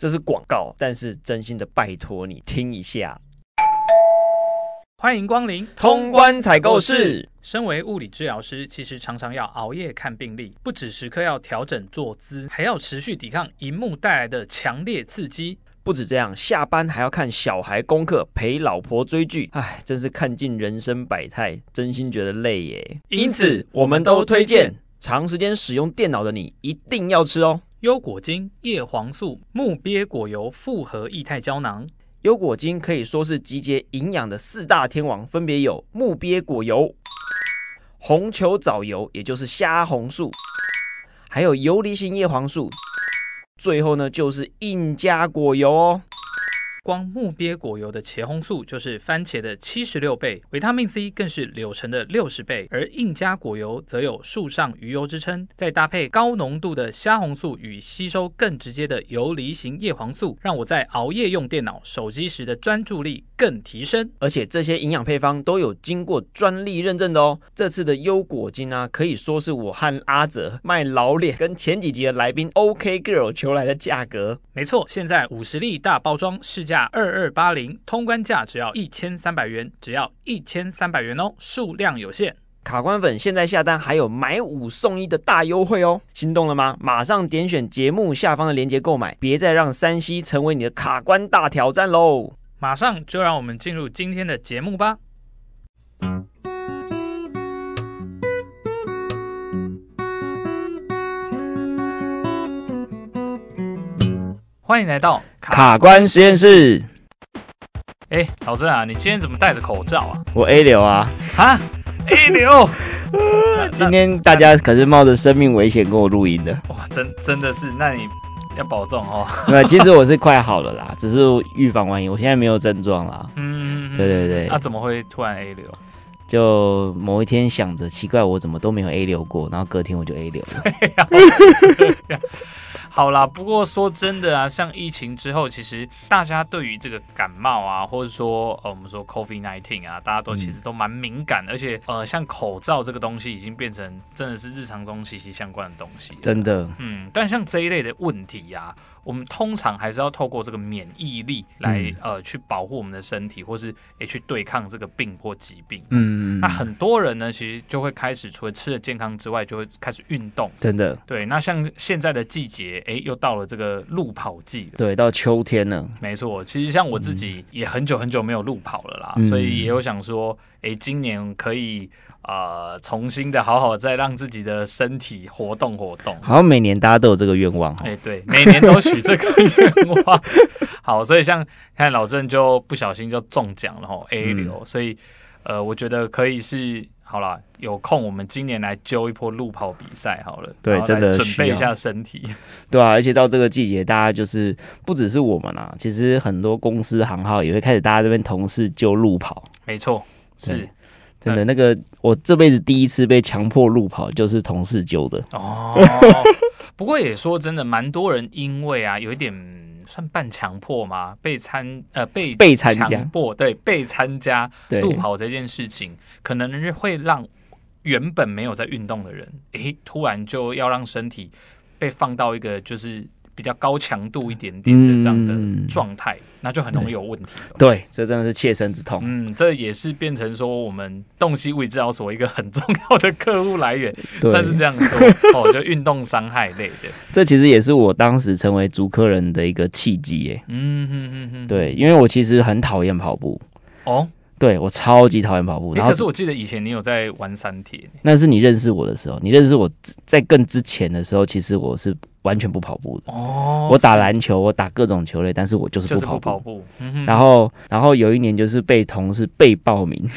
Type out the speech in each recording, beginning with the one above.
这是广告，但是真心的拜托你听一下。欢迎光临通关采购室。身为物理治疗师，其实常常要熬夜看病例，不止时刻要调整坐姿，还要持续抵抗荧幕带来的强烈刺激。不止这样，下班还要看小孩功课，陪老婆追剧，唉，真是看尽人生百态，真心觉得累耶。因此，我们都推荐长时间使用电脑的你一定要吃哦。优果精叶黄素木鳖果油复合液态胶囊，优果精可以说是集结营养的四大天王，分别有木鳖果油、红球藻油，也就是虾红素，还有游离型叶黄素，最后呢就是印加果油哦。光木鳖果油的茄红素就是番茄的七十六倍，维他命 C 更是柳橙的六十倍，而印加果油则有树上鱼油之称。再搭配高浓度的虾红素与吸收更直接的游离型叶黄素，让我在熬夜用电脑、手机时的专注力更提升。而且这些营养配方都有经过专利认证的哦。这次的优果精啊，可以说是我和阿泽卖老脸跟前几集的来宾 OK Girl 求来的价格。没错，现在五十粒大包装市价二二八零，通关价只要一千三百元，只要一千三百元哦，数量有限。卡关粉现在下单还有买五送一的大优惠哦，心动了吗？马上点选节目下方的链接购买，别再让山西成为你的卡关大挑战喽！马上就让我们进入今天的节目吧。欢迎来到卡关实验室。哎，老郑啊，你今天怎么戴着口罩啊？我 A 流啊！啊，A 流！今天大家可是冒着生命危险跟我录音的。哇，真真的是，那你要保重哦。那，其实我是快好了啦，只是预防万一，我现在没有症状啦。嗯，对对对。那、啊、怎么会突然 A 流？就某一天想着奇怪，我怎么都没有 A 流过，然后隔天我就 A 流了。对呀。好啦，不过说真的啊，像疫情之后，其实大家对于这个感冒啊，或者说呃，我们说 COVID-19 啊，大家都其实都蛮敏感，嗯、而且呃，像口罩这个东西，已经变成真的是日常中息息相关的东西。真的，嗯，但像这一类的问题呀、啊，我们通常还是要透过这个免疫力来、嗯、呃去保护我们的身体，或是也去对抗这个病或疾病。嗯，那很多人呢，其实就会开始除了吃的健康之外，就会开始运动。真的，对。那像现在的季节。哎，又到了这个路跑季了。对，到秋天了。没错，其实像我自己也很久很久没有路跑了啦，嗯、所以也有想说，哎，今年可以呃重新的好好再让自己的身体活动活动。好像每年大家都有这个愿望。哎，对，每年都许这个愿望。好，所以像看老郑就不小心就中奖了吼，A 流，嗯、所以呃，我觉得可以是。好了，有空我们今年来揪一波路跑比赛好了。对，真的准备一下身体。对啊，而且到这个季节，大家就是不只是我们啊，其实很多公司行号也会开始，大家这边同事揪路跑。没错，是真的。那个我这辈子第一次被强迫路跑，就是同事揪的。哦，不过也说真的，蛮多人因为啊，有一点。算半强迫吗？被参呃被被强迫对被参加路跑这件事情，可能是会让原本没有在运动的人，诶，突然就要让身体被放到一个就是。比较高强度一点点的这样的状态，嗯、那就很容易有问题了。对，这真的是切身之痛。嗯，这也是变成说我们洞悉物理治疗所一个很重要的客户来源，算是这样说 哦，就运动伤害类的。这其实也是我当时成为足科人的一个契机耶。嗯哼哼哼，对，因为我其实很讨厌跑步。哦。对，我超级讨厌跑步，然后可是我记得以前你有在玩三铁，那是你认识我的时候，你认识我在更之前的时候，其实我是完全不跑步的。哦，我打篮球，我打各种球类，但是我就是不跑步。跑步。然后，然后有一年就是被同事被报名，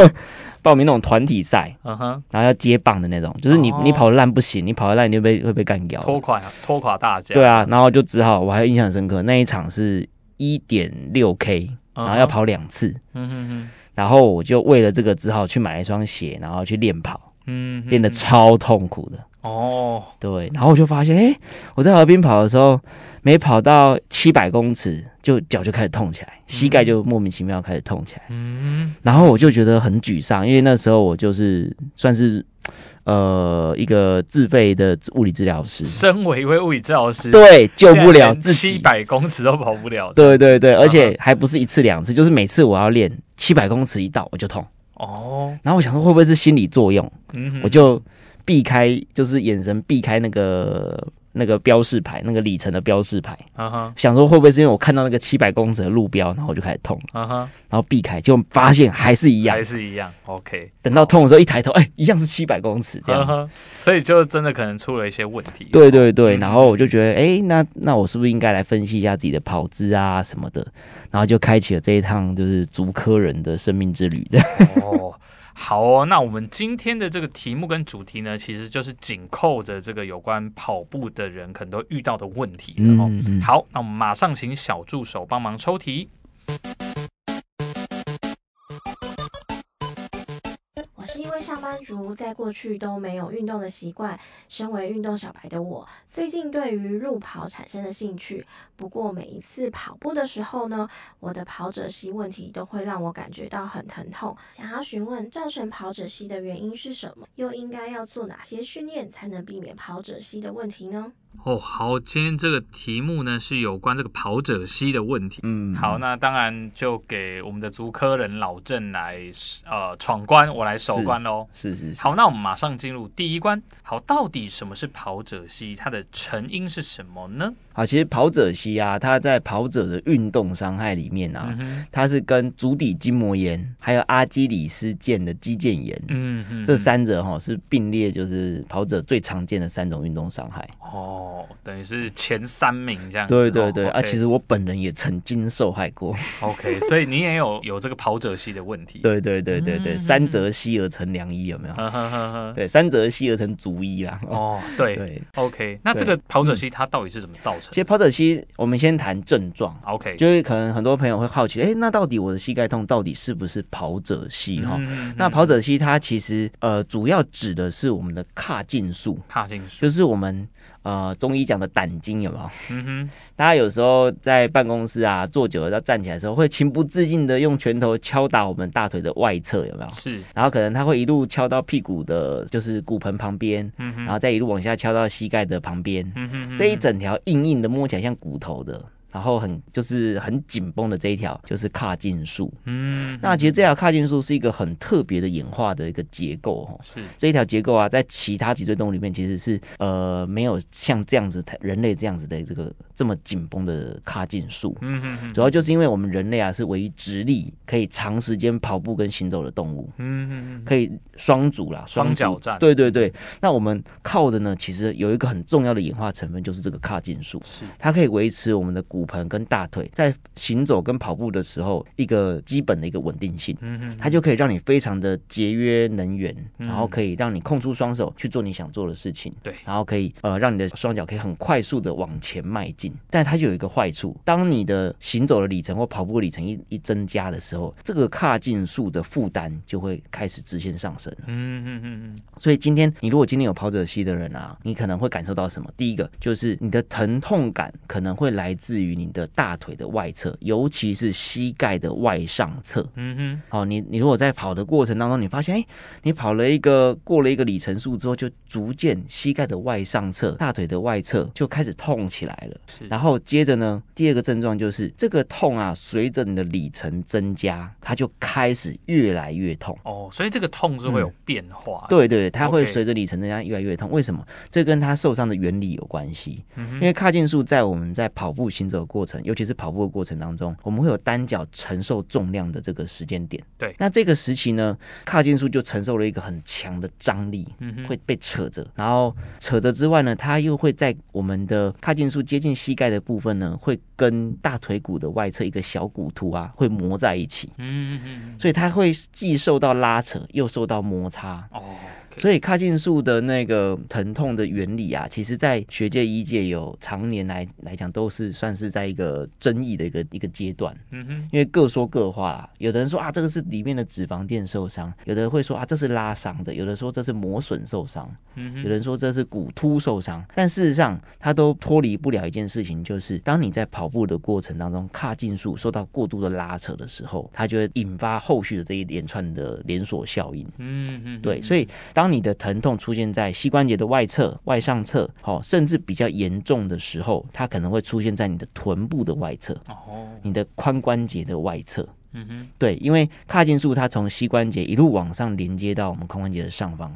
报名那种团体赛，然后要接棒的那种，就是你你跑的烂不行，你跑的烂你就被会被干掉，拖垮拖垮大家。对啊，然后就只好我还印象深刻，那一场是一点六 K。然后要跑两次，嗯哼哼，然后我就为了这个只好去买一双鞋，然后去练跑，嗯，练得超痛苦的哦，对，然后我就发现，哎，我在河边跑的时候，没跑到七百公尺，就脚就开始痛起来，膝盖就莫名其妙开始痛起来，嗯，然后我就觉得很沮丧，因为那时候我就是算是。呃一个自费的物理治疗师。身为一位物理治疗师，对，救不了自己，七百公尺都跑不了。对对对，而且还不是一次两次，就是每次我要练七百公尺一到我就痛。哦，然后我想说会不会是心理作用？嗯，我就避开，就是眼神避开那个。那个标示牌，那个里程的标示牌，uh huh. 想说会不会是因为我看到那个七百公尺的路标，然后我就开始痛，uh huh. 然后避开，就发现还是一样，还是一样。OK，等到痛的时候一抬头，哎、欸，一样是七百公尺这样，uh huh. 所以就真的可能出了一些问题。对对对，然后我就觉得，哎、欸，那那我是不是应该来分析一下自己的跑姿啊什么的，然后就开启了这一趟就是足科人的生命之旅的。哦。好哦，那我们今天的这个题目跟主题呢，其实就是紧扣着这个有关跑步的人可能都遇到的问题了哦。嗯嗯。好，那我们马上请小助手帮忙抽题。是一位上班族，在过去都没有运动的习惯。身为运动小白的我，最近对于路跑产生了兴趣。不过每一次跑步的时候呢，我的跑者膝问题都会让我感觉到很疼痛。想要询问造成跑者膝的原因是什么？又应该要做哪些训练才能避免跑者膝的问题呢？哦，好，今天这个题目呢是有关这个跑者膝的问题。嗯，好，那当然就给我们的足科人老郑来呃闯关，我来守关喽。是是是。好，那我们马上进入第一关。好，到底什么是跑者膝？它的成因是什么呢？好，其实跑者膝啊，它在跑者的运动伤害里面啊，嗯、它是跟足底筋膜炎还有阿基里斯腱的肌腱炎，嗯嗯，这三者哈是并列，就是跑者最常见的三种运动伤害。哦，等于是前三名这样子。对对对，哦、啊，其实我本人也曾经受害过。OK，所以你也有有这个跑者膝的问题。对对对对对，嗯、三折膝而成良医，有没有？呵呵呵对，三折膝而成足医啦。哦，对对，OK，那这个跑者膝它到底是怎么造成的？其实跑者膝，我们先谈症状，OK，就是可能很多朋友会好奇，哎、欸，那到底我的膝盖痛到底是不是跑者膝哈？那跑者膝它其实呃主要指的是我们的髂胫束，髂胫束就是我们呃中医讲的胆经有没有？嗯哼，大家有时候在办公室啊坐久了要站起来的时候，会情不自禁的用拳头敲打我们大腿的外侧有没有？是，然后可能他会一路敲到屁股的，就是骨盆旁边，嗯哼，然后再一路往下敲到膝盖的旁边，嗯哼，这一整条硬硬的摸起来像骨头的。然后很就是很紧绷的这一条就是髂胫束，嗯，那其实这条髂胫束是一个很特别的演化的一个结构哦，是。这一条结构啊，在其他脊椎动物里面其实是呃没有像这样子人类这样子的这个这么紧绷的髂胫束，嗯嗯嗯，主要就是因为我们人类啊是唯一直立可以长时间跑步跟行走的动物，嗯嗯嗯，可以双足啦，双脚站，对对对，那我们靠的呢，其实有一个很重要的演化成分就是这个髂胫束，是。它可以维持我们的骨盆跟大腿在行走跟跑步的时候，一个基本的一个稳定性，嗯嗯，它就可以让你非常的节约能源，然后可以让你空出双手去做你想做的事情，对，然后可以呃让你的双脚可以很快速的往前迈进。但它就有一个坏处，当你的行走的里程或跑步的里程一一增加的时候，这个跨进数的负担就会开始直线上升。嗯嗯嗯嗯。所以今天你如果今天有跑者膝的人啊，你可能会感受到什么？第一个就是你的疼痛感可能会来自于你的。大腿的外侧，尤其是膝盖的外上侧。嗯哼，好，你你如果在跑的过程当中，你发现，哎、欸，你跑了一个过了一个里程数之后，就逐渐膝盖的外上侧、大腿的外侧就开始痛起来了。是，然后接着呢，第二个症状就是这个痛啊，随着你的里程增加，它就开始越来越痛。哦，所以这个痛是会有变化。嗯、对，对对，它会随着里程增加越来越痛。为什么？这跟它受伤的原理有关系。嗯哼，因为髂胫束在我们在跑步行走的过程。尤其是跑步的过程当中，我们会有单脚承受重量的这个时间点。对，那这个时期呢，髂胫束就承受了一个很强的张力，嗯，会被扯着。然后扯着之外呢，它又会在我们的髂胫束接近膝盖的部分呢，会跟大腿骨的外侧一个小骨突啊，会磨在一起。嗯嗯嗯，所以它会既受到拉扯，又受到摩擦。哦。所以髂胫束的那个疼痛的原理啊，其实在学界、医界有常年来来讲都是算是在一个争议的一个一个阶段。嗯哼，因为各说各话啦。有的人说啊，这个是里面的脂肪垫受伤；有的人会说啊，这是拉伤的；有的说这是磨损受伤；嗯哼，有人说这是骨突受伤。但事实上，它都脱离不了一件事情，就是当你在跑步的过程当中，髂胫束受到过度的拉扯的时候，它就会引发后续的这一连串的连锁效应。嗯嗯，对，所以当当你的疼痛出现在膝关节的外侧、外上侧，好，甚至比较严重的时候，它可能会出现在你的臀部的外侧，哦，你的髋关节的外侧。嗯哼，对，因为髂胫束它从膝关节一路往上连接到我们髋关节的上方，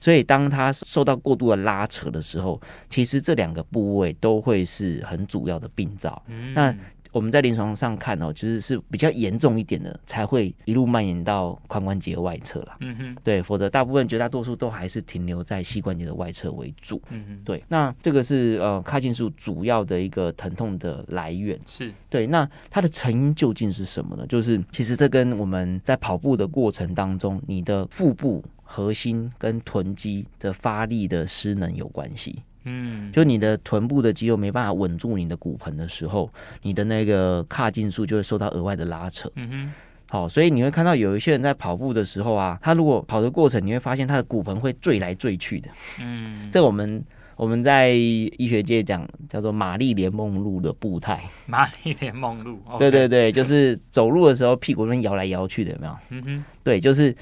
所以当它受到过度的拉扯的时候，其实这两个部位都会是很主要的病灶。嗯，那。我们在临床上看哦，就是是比较严重一点的，才会一路蔓延到髋关节外侧啦。嗯哼，对，否则大部分绝大多数都还是停留在膝关节的外侧为主。嗯哼，对。那这个是呃，髂胫束主要的一个疼痛的来源。是对。那它的成因究竟是什么呢？就是其实这跟我们在跑步的过程当中，你的腹部核心跟臀肌的发力的失能有关系。嗯，就你的臀部的肌肉没办法稳住你的骨盆的时候，你的那个髂胫束就会受到额外的拉扯。嗯哼，好，所以你会看到有一些人在跑步的时候啊，他如果跑的过程，你会发现他的骨盆会坠来坠去的。嗯，这我们我们在医学界讲叫做玛丽莲梦露的步态。玛丽莲梦露，对对对，就是走路的时候屁股那边摇来摇去的，有没有？嗯哼，对，就是。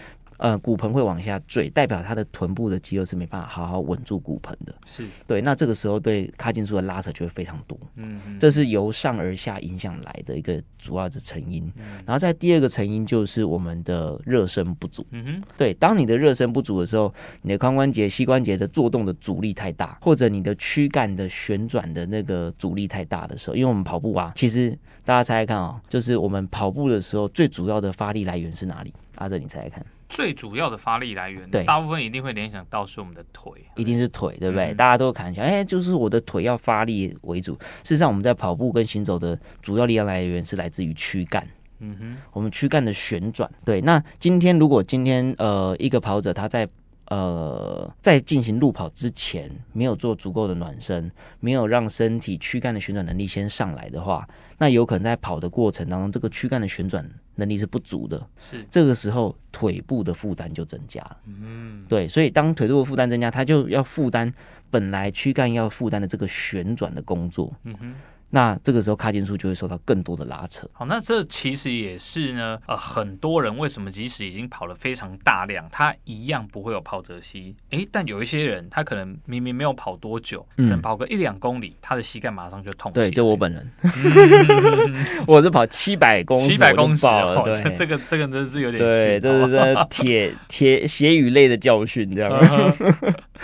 呃，骨盆会往下坠，代表他的臀部的肌肉是没办法好好稳住骨盆的。是对，那这个时候对髂胫束的拉扯就会非常多。嗯哼，这是由上而下影响来的一个主要的成因。嗯、然后在第二个成因就是我们的热身不足。嗯哼，对，当你的热身不足的时候，你的髋关节、膝关节的作动的阻力太大，或者你的躯干的旋转的那个阻力太大的时候，因为我们跑步啊，其实大家猜猜看啊、喔，就是我们跑步的时候最主要的发力来源是哪里？阿德，你猜猜看。最主要的发力来源，对，大部分一定会联想到是我们的腿，一定是腿，对不对？嗯、大家都看一下，哎、欸，就是我的腿要发力为主。事实上，我们在跑步跟行走的主要力量来源是来自于躯干，嗯哼，我们躯干的旋转。对，那今天如果今天呃一个跑者他在呃在进行路跑之前没有做足够的暖身，没有让身体躯干的旋转能力先上来的话，那有可能在跑的过程当中，这个躯干的旋转能力是不足的，是这个时候腿部的负担就增加了。嗯，对，所以当腿部的负担增加，它就要负担本来躯干要负担的这个旋转的工作。嗯哼。那这个时候髂胫束就会受到更多的拉扯。好，那这其实也是呢，呃，很多人为什么即使已经跑了非常大量，他一样不会有跑者膝？诶，但有一些人他可能明明没有跑多久，可能跑个一两公里，他的膝盖马上就痛。对，就我本人，我是跑七百公七百公尺，对，这个这个真的是有点对，这是铁铁血与泪的教训，这样。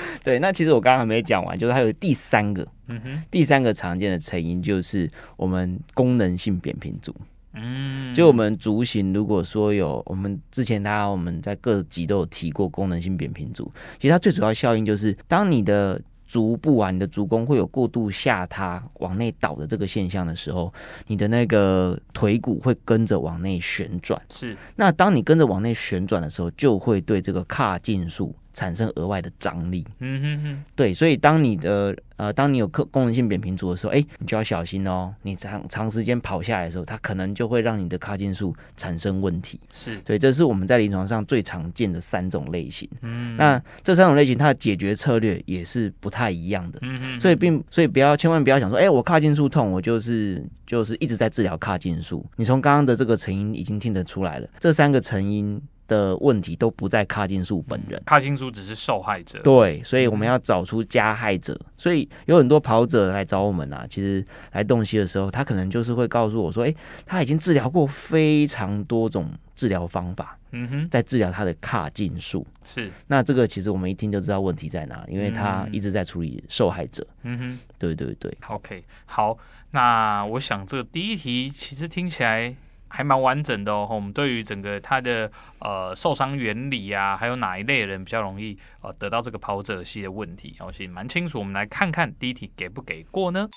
对，那其实我刚刚还没讲完，就是还有第三个。嗯哼，第三个常见的成因就是我们功能性扁平足。嗯，就我们足型，如果说有我们之前大家我们在各级都有提过功能性扁平足，其实它最主要效应就是当你的足部啊，你的足弓会有过度下塌往内倒的这个现象的时候，你的那个腿骨会跟着往内旋转。是，那当你跟着往内旋转的时候，就会对这个髂胫束。产生额外的张力，嗯哼哼，对，所以当你的呃，当你有功功能性扁平足的时候，哎、欸，你就要小心哦。你长长时间跑下来的时候，它可能就会让你的髂胫束产生问题。是，所以，这是我们在临床上最常见的三种类型。嗯，那这三种类型它的解决策略也是不太一样的。嗯哼，所以并所以不要千万不要想说，哎、欸，我髂胫束痛，我就是就是一直在治疗髂胫束。你从刚刚的这个成因已经听得出来了，这三个成因。的问题都不在髂胫束本人，髂胫束只是受害者。对，所以我们要找出加害者。所以有很多跑者来找我们啊，其实来洞悉的时候，他可能就是会告诉我说：“诶，他已经治疗过非常多种治疗方法，嗯哼，在治疗他的髂胫束。”是，那这个其实我们一听就知道问题在哪，因为他一直在处理受害者。嗯哼，对对对。OK，好，那我想这个第一题其实听起来。还蛮完整的哦，我们对于整个它的呃受伤原理啊，还有哪一类人比较容易呃得到这个跑者系的问题，我其实蛮清楚。我们来看看第一题给不给过呢？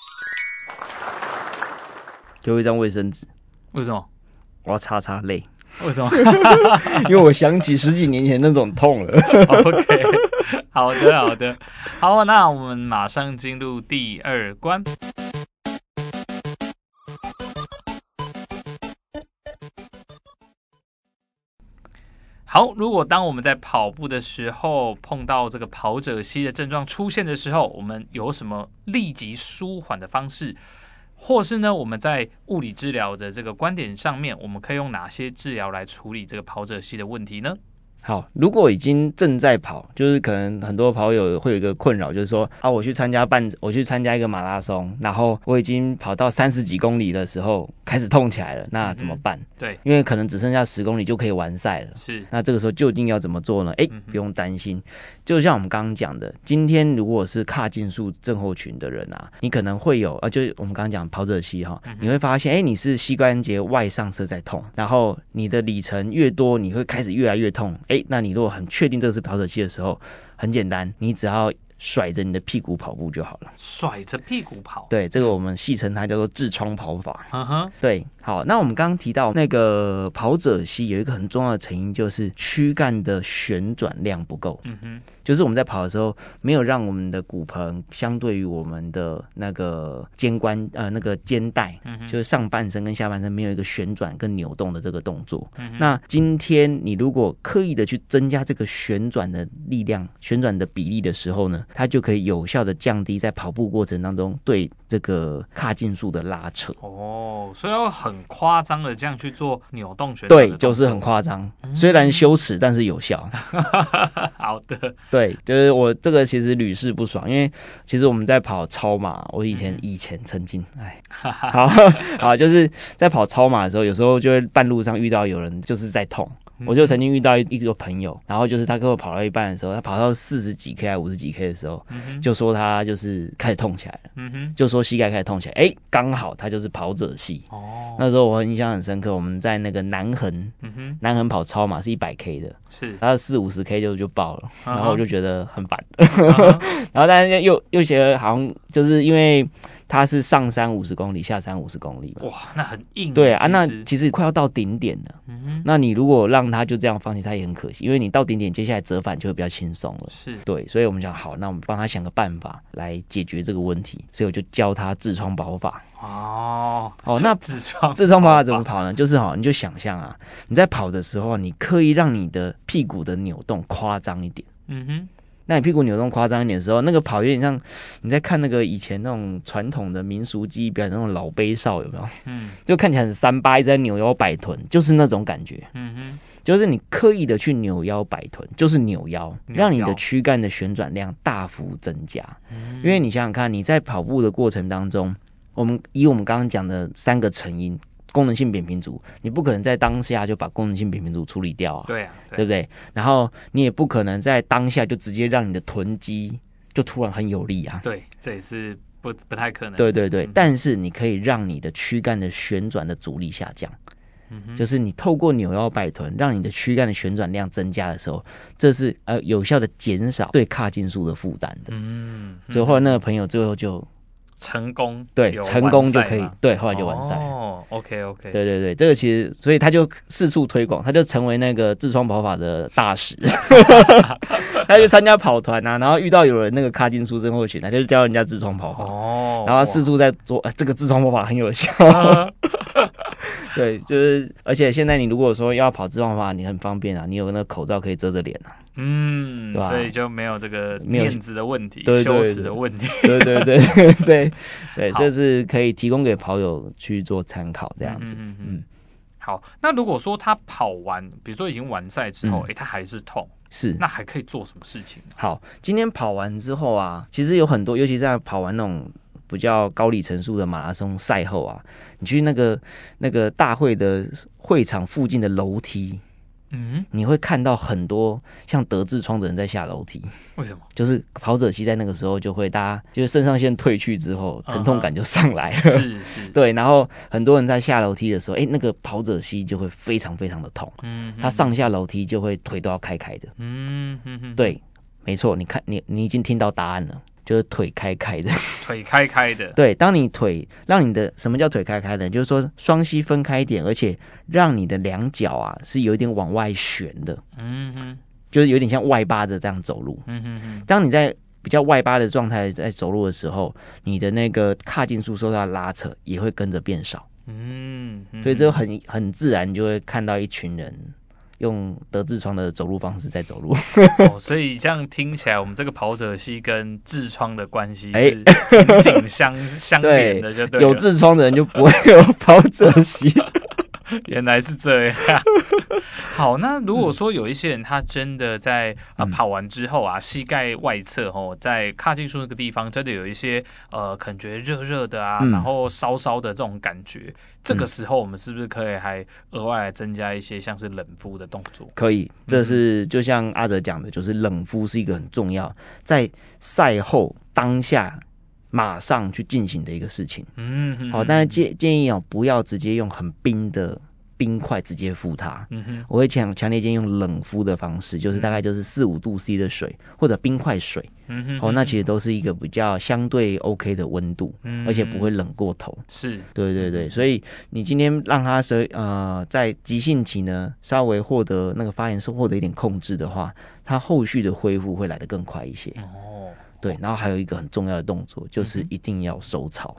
给我一张卫生纸。为什么？我要擦擦泪。为什么？因为我想起十几年前那种痛了。OK，好的好的，好，那我们马上进入第二关。好，如果当我们在跑步的时候碰到这个跑者膝的症状出现的时候，我们有什么立即舒缓的方式，或是呢，我们在物理治疗的这个观点上面，我们可以用哪些治疗来处理这个跑者膝的问题呢？好，如果已经正在跑，就是可能很多跑友会有一个困扰，就是说啊，我去参加半，我去参加一个马拉松，然后我已经跑到三十几公里的时候开始痛起来了，那怎么办？嗯、对，因为可能只剩下十公里就可以完赛了。是，那这个时候究竟要怎么做呢？哎、欸，不用担心，就像我们刚刚讲的，今天如果是髂胫束症候群的人啊，你可能会有啊，就是我们刚刚讲跑者膝哈，你会发现，哎、欸，你是膝关节外上侧在痛，然后你的里程越多，你会开始越来越痛。哎、那你如果很确定这个是漂者器的时候，很简单，你只要甩着你的屁股跑步就好了。甩着屁股跑，对，这个我们戏称它叫做痔疮跑法。嗯哼，对。好，那我们刚刚提到那个跑者膝有一个很重要的成因，就是躯干的旋转量不够。嗯哼，就是我们在跑的时候，没有让我们的骨盆相对于我们的那个肩关呃那个肩带，嗯，就是上半身跟下半身没有一个旋转跟扭动的这个动作。嗯，那今天你如果刻意的去增加这个旋转的力量、旋转的比例的时候呢，它就可以有效的降低在跑步过程当中对这个髂胫束的拉扯。哦，所以要很。夸张的这样去做扭动旋转，对，就是很夸张。虽然羞耻，但是有效。好的，对，就是我这个其实屡试不爽，因为其实我们在跑超马，我以前以前曾经，哎，好 好，就是在跑超马的时候，有时候就会半路上遇到有人就是在痛。我就曾经遇到一个朋友，然后就是他跟我跑到一半的时候，他跑到四十几 K 还五十几 K 的时候，就说他就是开始痛起来了，嗯哼，就说膝盖开始痛起来，哎，刚好他就是跑者膝。哦，那时候我印象很深刻，我们在那个南横，嗯哼，南横跑超马是一百 K 的，是，他四五十 K 就就爆了，然后我就觉得很烦，然后但是又又觉得好像就是因为。它是上山五十公里，下山五十公里嘛？哇，那很硬。对啊，那其实快要到顶点了。嗯哼，那你如果让他就这样放弃，他也很可惜，因为你到顶点，接下来折返就会比较轻松了。是，对，所以我们想，好，那我们帮他想个办法来解决这个问题，所以我就教他痔疮跑法。哦，哦，那 痔疮痔疮跑法怎么跑呢？就是哈，你就想象啊，你在跑的时候，你刻意让你的屁股的扭动夸张一点。嗯哼。那你屁股扭动夸张一点的时候，那个跑有点像你在看那个以前那种传统的民俗技艺表演那种老背少有没有？嗯，就看起来很三八，一直在扭腰摆臀，就是那种感觉。嗯哼，就是你刻意的去扭腰摆臀，就是扭腰，扭腰让你的躯干的旋转量大幅增加。嗯，因为你想想看，你在跑步的过程当中，我们以我们刚刚讲的三个成因。功能性扁平足，你不可能在当下就把功能性扁平足处理掉啊，对啊，对，对不对？然后你也不可能在当下就直接让你的臀肌就突然很有力啊，对，这也是不不太可能。对对对，嗯、但是你可以让你的躯干的旋转的阻力下降，嗯哼，就是你透过扭腰摆臀，让你的躯干的旋转量增加的时候，这是呃有效的减少对髂胫束的负担的。嗯，所以后来那个朋友最后就。成功对，成功就可以对，后来就完赛。哦，OK OK，对对对，这个其实，所以他就四处推广，他就成为那个痔疮跑法的大使。他就参加跑团啊，然后遇到有人那个髂胫束症候群，他就教人家痔疮跑法。哦，然后四处在做，哎，这个痔疮跑法很有效。对，就是，而且现在你如果说要跑痔疮跑法，你很方便啊，你有那个口罩可以遮着脸啊。嗯，对吧？所以就没有这个面子的问题，羞耻的问题。对对对对对 对，好这是可以提供给跑友去做参考，这样子。嗯嗯，好，那如果说他跑完，比如说已经完赛之后，哎、嗯，他还是痛，是，那还可以做什么事情？好，今天跑完之后啊，其实有很多，尤其在跑完那种比较高里程数的马拉松赛后啊，你去那个那个大会的会场附近的楼梯。嗯，你会看到很多像得痔疮的人在下楼梯。为什么？就是跑者膝在那个时候就会，大家就是肾上腺退去之后，疼痛感就上来了。Uh -huh. 是是，对。然后很多人在下楼梯的时候，哎、欸，那个跑者膝就会非常非常的痛。嗯，他上下楼梯就会腿都要开开的。嗯对，没错。你看，你你已经听到答案了。就是腿开开的，腿开开的。对，当你腿让你的什么叫腿开开的？就是说双膝分开一点，而且让你的两脚啊是有一点往外旋的。嗯哼，就是有点像外八的这样走路。嗯哼哼。当你在比较外八的状态在走路的时候，你的那个髂胫束受到拉扯也会跟着变少。嗯，所以这很很自然就会看到一群人。用得痔疮的走路方式在走路，哦，所以这样听起来，我们这个跑者系跟痔疮的关系是紧紧相相连的，就对。有痔疮的人就不会有跑者膝。原来是这样。好，那如果说有一些人他真的在啊、呃、跑完之后啊，膝盖外侧哦，在髂胫束那个地方真的有一些呃，可能觉得热热的啊，然后烧烧的这种感觉，这个时候我们是不是可以还额外来增加一些像是冷敷的动作？可以，这是就像阿哲讲的，就是冷敷是一个很重要，在赛后当下。马上去进行的一个事情，嗯，嗯，好，但是建建议哦，不要直接用很冰的冰块直接敷它，嗯哼，我会强强烈建议用冷敷的方式，就是大概就是四五度 C 的水或者冰块水，嗯哼，哦，那其实都是一个比较相对 OK 的温度，嗯，而且不会冷过头，是，对对对，所以你今天让它是呃在急性期呢稍微获得那个发炎是获得一点控制的话，它后续的恢复会来得更快一些，哦。对，然后还有一个很重要的动作，就是一定要收操。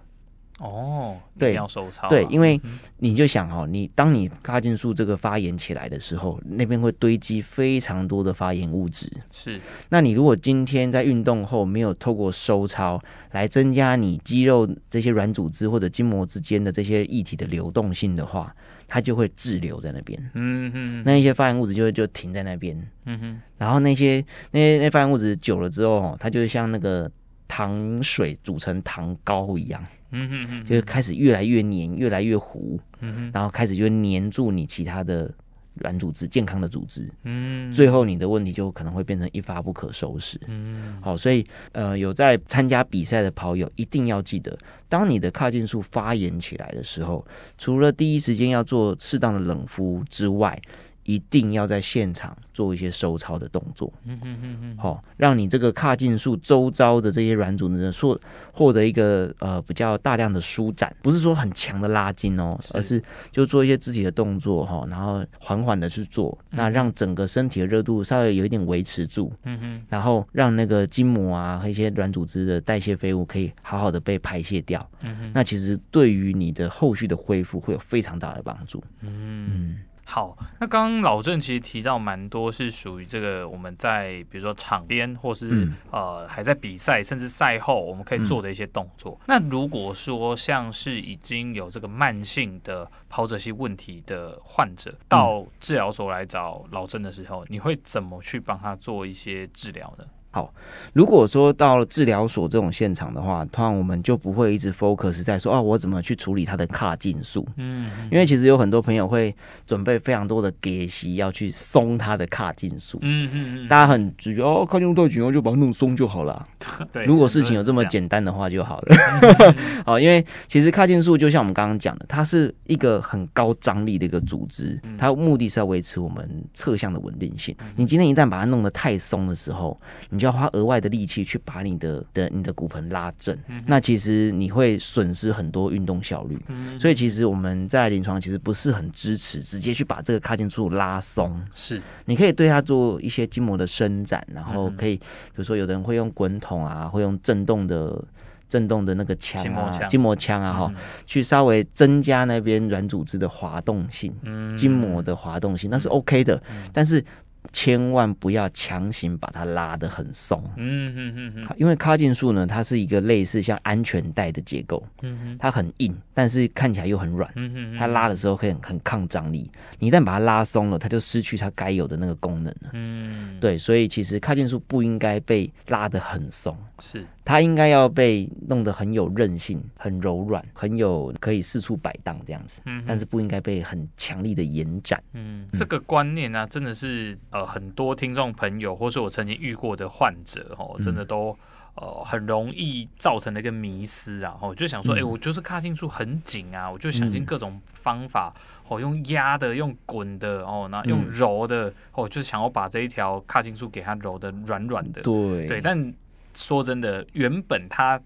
哦，对，要收操。对，因为你就想哦，你当你髂胫束这个发炎起来的时候，那边会堆积非常多的发炎物质。是，那你如果今天在运动后没有透过收操来增加你肌肉这些软组织或者筋膜之间的这些液体的流动性的话，它就会滞留在那边，嗯哼，那一些发炎物质就会就停在那边，嗯哼，然后那些那些那发炎物质久了之后，它就会像那个糖水煮成糖膏一样，嗯哼哼，就开始越来越黏，越来越糊，嗯哼，然后开始就黏住你其他的。软组织健康的组织，嗯，最后你的问题就可能会变成一发不可收拾，嗯，好，所以呃，有在参加比赛的跑友一定要记得，当你的髂胫束发炎起来的时候，除了第一时间要做适当的冷敷之外，一定要在现场做一些收操的动作，嗯嗯嗯嗯，好，让你这个髂胫束周遭的这些软组织获获得一个呃比较大量的舒展，不是说很强的拉筋哦，而是就做一些肢体的动作哈，然后缓缓的去做，那让整个身体的热度稍微有一点维持住，嗯哼，然后让那个筋膜啊和一些软组织的代谢废物可以好好的被排泄掉，嗯哼，那其实对于你的后续的恢复会有非常大的帮助，嗯。好，那刚刚老郑其实提到蛮多是属于这个我们在比如说场边或是、嗯、呃还在比赛甚至赛后我们可以做的一些动作。嗯、那如果说像是已经有这个慢性的跑者性问题的患者到治疗所来找老郑的时候，你会怎么去帮他做一些治疗呢？好，如果说到了治疗所这种现场的话，通常我们就不会一直 focus 在说啊，我怎么去处理他的髂胫束。嗯，因为其实有很多朋友会准备非常多的给息要去松他的髂胫束。嗯嗯嗯，大家很直觉哦，髂胫束太紧，我就把它弄松就好了。对，如果事情有这么简单的话就好了。好，因为其实髂胫束就像我们刚刚讲的，它是一个很高张力的一个组织，它目的是要维持我们侧向的稳定性。你今天一旦把它弄得太松的时候，你就要花额外的力气去把你的的你的骨盆拉正，嗯、那其实你会损失很多运动效率。嗯、所以其实我们在临床其实不是很支持直接去把这个髂胫束拉松。是，你可以对它做一些筋膜的伸展，然后可以，比如说有的人会用滚筒啊，会用震动的震动的那个枪啊，筋膜枪。啊，哈，嗯、去稍微增加那边软组织的滑动性，嗯、筋膜的滑动性，那是 OK 的，嗯、但是。千万不要强行把它拉得很松，嗯嗯嗯嗯，因为卡进束呢，它是一个类似像安全带的结构，嗯哼，它很硬，但是看起来又很软，嗯哼，它拉的时候可以很很抗张力，你一旦把它拉松了，它就失去它该有的那个功能了，嗯，对，所以其实卡进束不应该被拉得很松，是。它应该要被弄得很有韧性、很柔软、很有可以四处摆荡这样子，嗯，但是不应该被很强力的延展。嗯，这个观念呢、啊，真的是呃很多听众朋友，或是我曾经遇过的患者哦，真的都呃很容易造成的一个迷失啊。哦，就想说，哎、欸，我就是髂胫束很紧啊，我就想尽各种方法，哦，用压的、用滚的，哦，那用揉的，哦，就想要把这一条髂胫束给它揉的软软的。对对，但。说真的，原本它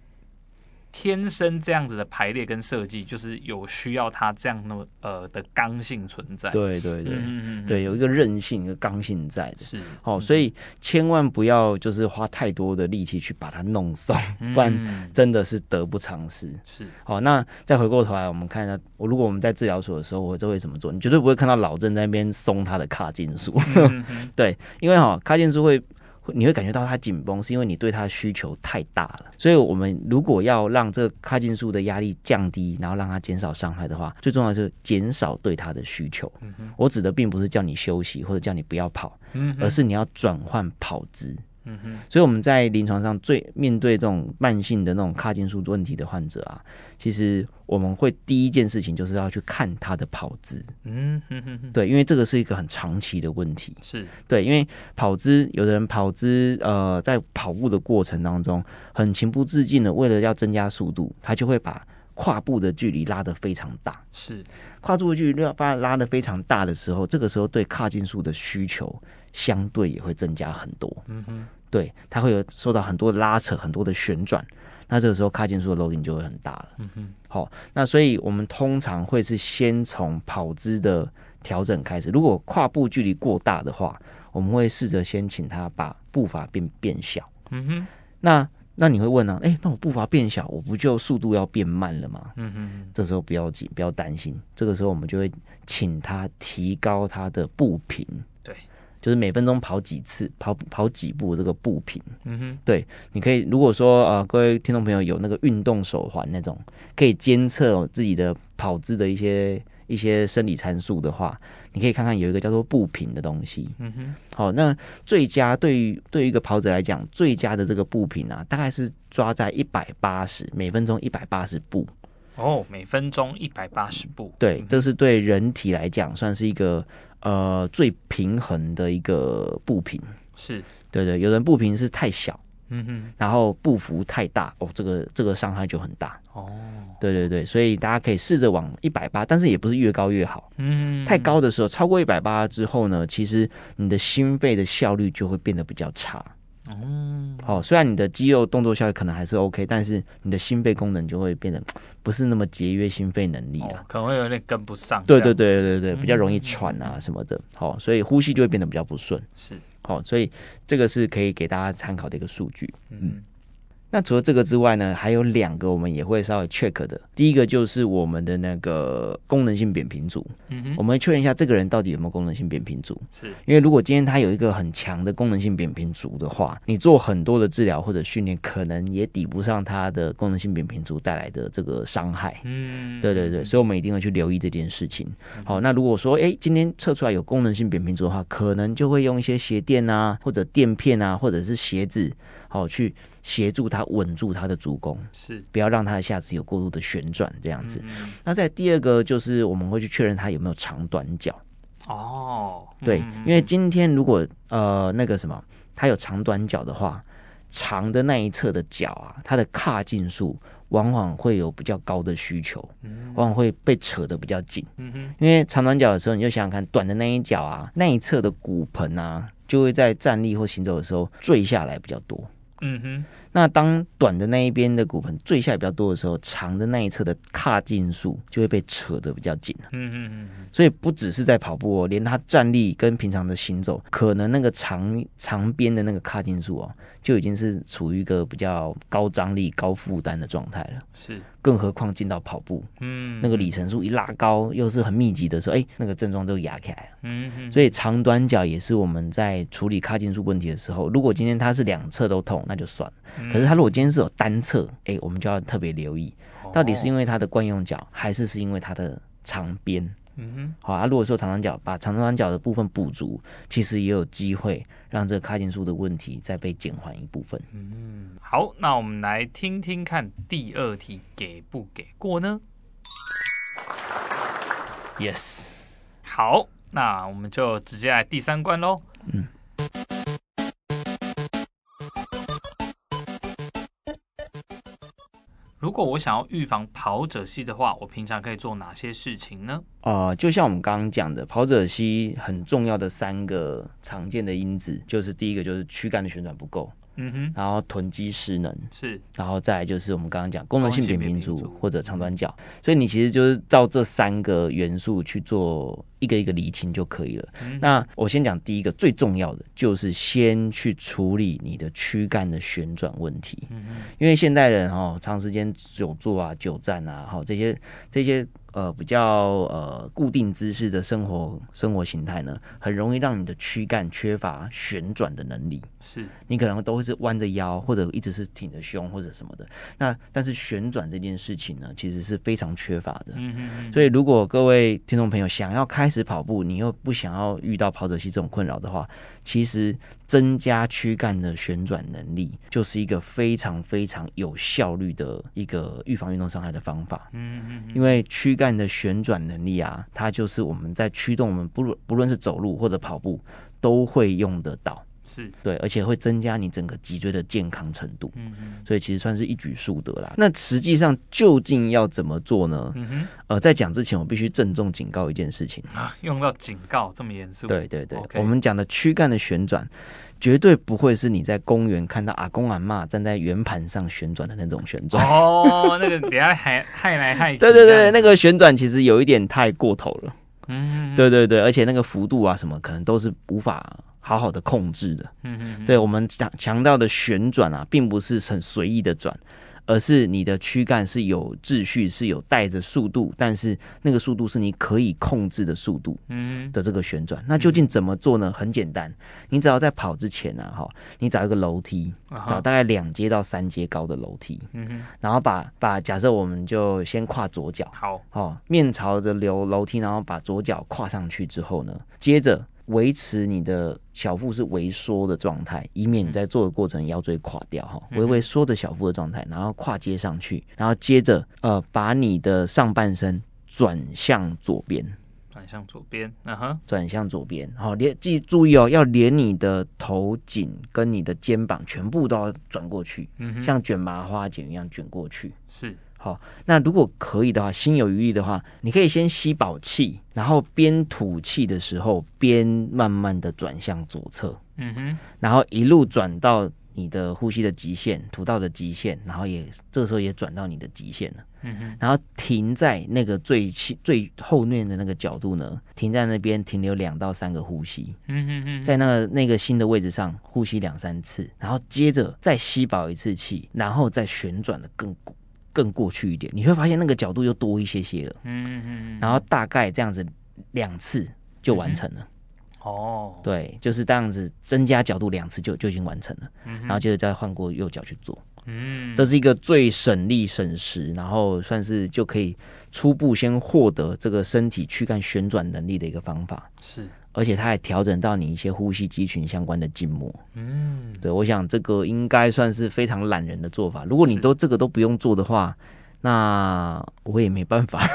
天生这样子的排列跟设计，就是有需要它这样的呃的刚性存在。对对对，嗯嗯、对，有一个韧性、一个刚性在的。是哦，所以千万不要就是花太多的力气去把它弄松，嗯、不然真的是得不偿失。是好，那再回过头来，我们看一下，我如果我们在治疗所的时候，我都会怎么做？你绝对不会看到老郑在那边松他的髂胫束。嗯、对，因为哈髂胫束会。你会感觉到它紧绷，是因为你对它的需求太大了。所以，我们如果要让这个卡进术的压力降低，然后让它减少伤害的话，最重要的是减少对它的需求。嗯、我指的并不是叫你休息或者叫你不要跑，嗯、而是你要转换跑姿。嗯哼，所以我们在临床上最面对这种慢性的那种卡进术问题的患者啊，其实我们会第一件事情就是要去看他的跑姿。嗯哼哼哼，对，因为这个是一个很长期的问题。是对，因为跑姿，有的人跑姿呃，在跑步的过程当中很情不自禁的，为了要增加速度，他就会把跨步的距离拉得非常大。是，跨步的距离拉拉得非常大的时候，这个时候对卡进术的需求相对也会增加很多。嗯哼。对，它会有受到很多的拉扯，很多的旋转，那这个时候卡进数的 loading 就会很大了。嗯哼，好，那所以我们通常会是先从跑姿的调整开始。如果跨步距离过大的话，我们会试着先请他把步伐变变小。嗯哼，那那你会问呢、啊？哎，那我步伐变小，我不就速度要变慢了吗？嗯哼，这时候不要紧，不要担心。这个时候我们就会请他提高他的步频。对。就是每分钟跑几次，跑跑几步这个步频，嗯哼，对，你可以如果说呃，各位听众朋友有那个运动手环那种，可以监测自己的跑姿的一些一些生理参数的话，你可以看看有一个叫做步频的东西，嗯哼，好，那最佳对于对于一个跑者来讲，最佳的这个步频啊，大概是抓在一百八十每分钟一百八十步，哦，每分钟一百八十步，对，这是对人体来讲算是一个。呃，最平衡的一个步频是。对对，有人步频是太小，嗯哼，然后步幅太大，哦，这个这个伤害就很大。哦。对对对，所以大家可以试着往一百八，但是也不是越高越好，嗯，太高的时候，超过一百八之后呢，其实你的心肺的效率就会变得比较差。哦，好，虽然你的肌肉动作效率可能还是 OK，但是你的心肺功能就会变得不是那么节约心肺能力了，哦，可能会有点跟不上。对对对对对，比较容易喘啊什么的，好，嗯，所以呼吸就会变得比较不顺。是，好，所以这个是可以给大家参考的一个数据。嗯。那除了这个之外呢，还有两个我们也会稍微 check 的。第一个就是我们的那个功能性扁平足，嗯哼，我们会确认一下这个人到底有没有功能性扁平足。是，因为如果今天他有一个很强的功能性扁平足的话，你做很多的治疗或者训练，可能也抵不上他的功能性扁平足带来的这个伤害。嗯，对对对，所以我们一定要去留意这件事情。好，那如果说哎，今天测出来有功能性扁平足的话，可能就会用一些鞋垫啊，或者垫片啊，或者是鞋子。好，去协助他稳住他的足弓，是不要让他的下肢有过度的旋转这样子。嗯、那在第二个就是我们会去确认他有没有长短脚。哦，对，嗯、因为今天如果呃那个什么，他有长短脚的话，长的那一侧的脚啊，它的跨进数往往会有比较高的需求，往往会被扯得比较紧。嗯哼，因为长短脚的时候，你就想想看，短的那一脚啊，那一侧的骨盆啊，就会在站立或行走的时候坠下来比较多。嗯哼，那当短的那一边的骨盆坠下来比较多的时候，长的那一侧的卡进数就会被扯得比较紧。嗯嗯嗯，所以不只是在跑步哦，连他站立跟平常的行走，可能那个长长边的那个卡进数哦，就已经是处于一个比较高张力、高负担的状态了。是。更何况进到跑步，嗯，那个里程数一拉高，又是很密集的时候，哎、欸，那个症状就压起来了。嗯嗯，所以长短脚也是我们在处理卡进数问题的时候，如果今天他是两侧都痛，那就算了。嗯、可是他如果今天是有单侧，哎、欸，我们就要特别留意，到底是因为他的惯用脚，还是是因为他的长边。嗯哼，好啊。如果说长短脚把长短脚的部分补足，其实也有机会让这个卡进术的问题再被减缓一部分。嗯，好，那我们来听听看第二题给不给过呢？Yes，好，那我们就直接来第三关喽。嗯。如果我想要预防跑者膝的话，我平常可以做哪些事情呢？呃，就像我们刚刚讲的，跑者膝很重要的三个常见的因子，就是第一个就是躯干的旋转不够，嗯哼，然后臀肌失能是，然后再来就是我们刚刚讲功能性扁平足。或者长短脚，所以你其实就是照这三个元素去做一个一个厘清就可以了。嗯、那我先讲第一个最重要的，就是先去处理你的躯干的旋转问题。因为现代人哦，长时间久坐啊、久站啊，好这些这些。呃，比较呃固定姿势的生活生活形态呢，很容易让你的躯干缺乏旋转的能力。是，你可能都会是弯着腰，或者一直是挺着胸或者什么的。那但是旋转这件事情呢，其实是非常缺乏的。嗯嗯嗯。所以如果各位听众朋友想要开始跑步，你又不想要遇到跑者膝这种困扰的话，其实增加躯干的旋转能力，就是一个非常非常有效率的一个预防运动伤害的方法。嗯嗯嗯。因为躯干的旋转能力啊，它就是我们在驱动我们不论不论是走路或者跑步都会用得到，是对，而且会增加你整个脊椎的健康程度。嗯嗯，所以其实算是一举数得啦。那实际上究竟要怎么做呢？嗯哼，呃，在讲之前，我必须郑重警告一件事情啊，用到警告这么严肃？对对对我们讲的躯干的旋转。绝对不会是你在公园看到阿公阿妈站在圆盘上旋转的那种旋转哦，那个等下还害来害 去。对对对，那个旋转其实有一点太过头了。嗯，对对对，而且那个幅度啊什么，可能都是无法好好的控制的。嗯嗯，对我们强强调的旋转啊，并不是很随意的转。而是你的躯干是有秩序，是有带着速度，但是那个速度是你可以控制的速度，嗯的这个旋转。那究竟怎么做呢？很简单，你只要在跑之前啊，哈，你找一个楼梯，找大概两阶到三阶高的楼梯，嗯，然后把把假设我们就先跨左脚，好，哦，面朝着楼楼梯，然后把左脚跨上去之后呢，接着。维持你的小腹是微缩的状态，以免你在做的过程腰椎垮掉哈。微微缩的小腹的状态，然后跨接上去，然后接着呃把你的上半身转向左边，转向左边，嗯哼，转向左边。好，连记注意哦，要连你的头颈跟你的肩膀全部都要转过去，嗯，像卷麻花卷一样卷过去，是。好，那如果可以的话，心有余力的话，你可以先吸饱气，然后边吐气的时候，边慢慢的转向左侧，嗯哼，然后一路转到你的呼吸的极限，吐到的极限，然后也这个时候也转到你的极限了，嗯哼，然后停在那个最最后面的那个角度呢，停在那边停留两到三个呼吸，嗯哼哼，在那个那个新的位置上呼吸两三次，然后接着再吸饱一次气，然后再旋转的更。更过去一点，你会发现那个角度又多一些些了。嗯嗯嗯。然后大概这样子两次就完成了。哦。对，就是这样子增加角度两次就就已经完成了。嗯。然后接着再换过右脚去做。嗯。这是一个最省力省时，然后算是就可以初步先获得这个身体躯干旋转能力的一个方法。是。而且它还调整到你一些呼吸肌群相关的筋膜。嗯，对，我想这个应该算是非常懒人的做法。如果你都这个都不用做的话，那我也没办法。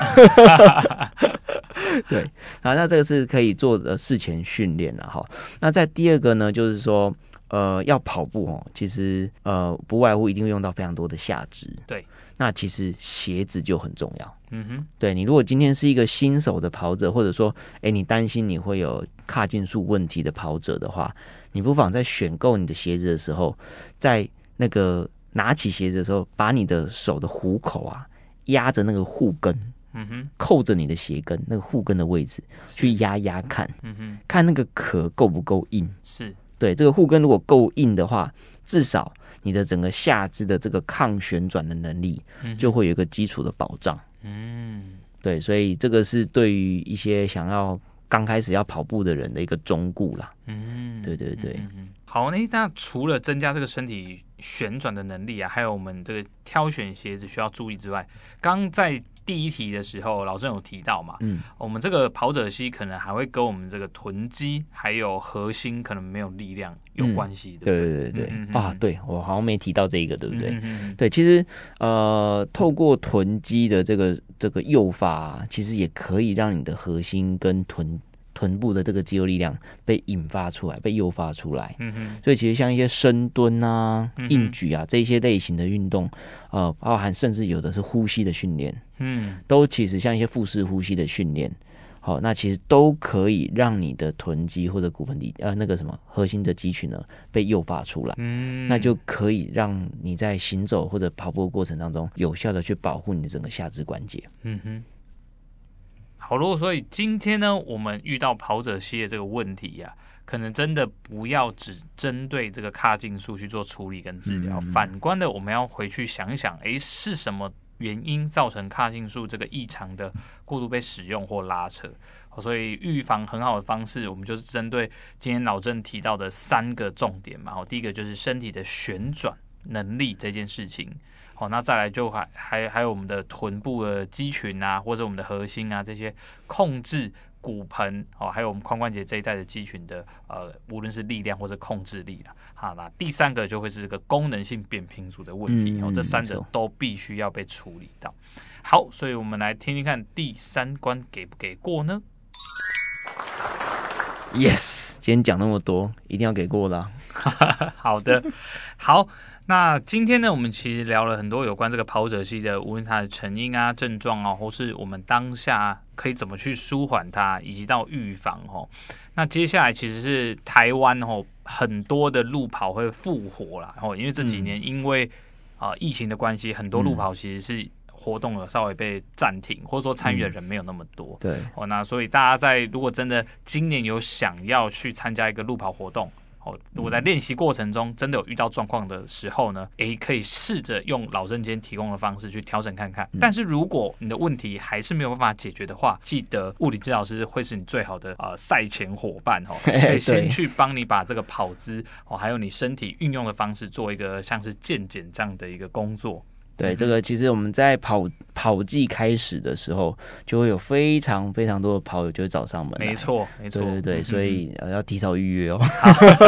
对，啊，那这个是可以做的事前训练了哈。那在第二个呢，就是说，呃，要跑步哦，其实呃，不外乎一定会用到非常多的下肢。对。那其实鞋子就很重要。嗯哼，对，你如果今天是一个新手的跑者，或者说，哎，你担心你会有卡进数问题的跑者的话，你不妨在选购你的鞋子的时候，在那个拿起鞋子的时候，把你的手的虎口啊压着那个护跟，嗯哼，扣着你的鞋跟那个护跟的位置去压压看，嗯哼，看那个壳够不够硬。是，对，这个护跟如果够硬的话，至少。你的整个下肢的这个抗旋转的能力，就会有一个基础的保障。嗯，对，所以这个是对于一些想要刚开始要跑步的人的一个忠固啦。嗯，对对对。好，那那除了增加这个身体旋转的能力啊，还有我们这个挑选鞋子需要注意之外，刚在。第一题的时候，老郑有提到嘛，嗯，我们这个跑者膝可能还会跟我们这个臀肌还有核心可能没有力量有关系的。对对对对，嗯、啊，对我好像没提到这个，对不对？嗯、对，其实呃，透过臀肌的这个这个诱发，其实也可以让你的核心跟臀。臀部的这个肌肉力量被引发出来，被诱发出来。嗯哼，所以其实像一些深蹲啊、嗯、硬举啊这一些类型的运动，呃，包含甚至有的是呼吸的训练，嗯，都其实像一些腹式呼吸的训练，好、哦，那其实都可以让你的臀肌或者骨盆底呃那个什么核心的肌群呢被诱发出来，嗯，那就可以让你在行走或者跑步的过程当中有效的去保护你的整个下肢关节。嗯哼。好，如果所以今天呢，我们遇到跑者系列这个问题呀、啊，可能真的不要只针对这个髂胫束去做处理跟治疗，嗯、反观的我们要回去想想，诶，是什么原因造成髂胫束这个异常的过度被使用或拉扯？所以预防很好的方式，我们就是针对今天老郑提到的三个重点嘛。好，第一个就是身体的旋转能力这件事情。好，那再来就还还还有我们的臀部的肌群啊，或者我们的核心啊这些控制骨盆哦，还有我们髋关节这一带的肌群的呃，无论是力量或者控制力了。好，那第三个就会是这个功能性扁平足的问题。哦、嗯，这三者都必须要被处理到。好，所以我们来听听看第三关给不给过呢？Yes，今天讲那么多，一定要给过啦。好的，好，那今天呢，我们其实聊了很多有关这个跑者系的，无论它的成因啊、症状啊，或是我们当下可以怎么去舒缓它，以及到预防哦。那接下来其实是台湾哦，很多的路跑会复活了哦，因为这几年因为啊、呃、疫情的关系，很多路跑其实是。活动有稍微被暂停，或者说参与的人没有那么多。嗯、对，哦，那所以大家在如果真的今年有想要去参加一个路跑活动，哦，如果在练习过程中真的有遇到状况的时候呢，诶，可以试着用老生间提供的方式去调整看看。嗯、但是如果你的问题还是没有办法解决的话，记得物理治疗师会是你最好的呃赛前伙伴哦，可以先去帮你把这个跑姿哦，还有你身体运用的方式做一个像是健检这样的一个工作。对，这个其实我们在跑跑季开始的时候，就会有非常非常多的跑友就会找上门。没错，没错，对对对，所以要提早预约哦。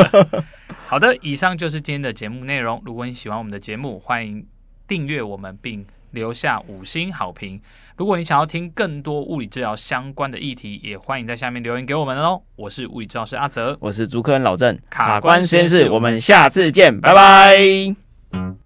好的，以上就是今天的节目内容。如果你喜欢我们的节目，欢迎订阅我们并留下五星好评。如果你想要听更多物理治疗相关的议题，也欢迎在下面留言给我们哦。我是物理治疗师阿泽，我是主科人老郑，卡关实验室，我们下次见，拜拜。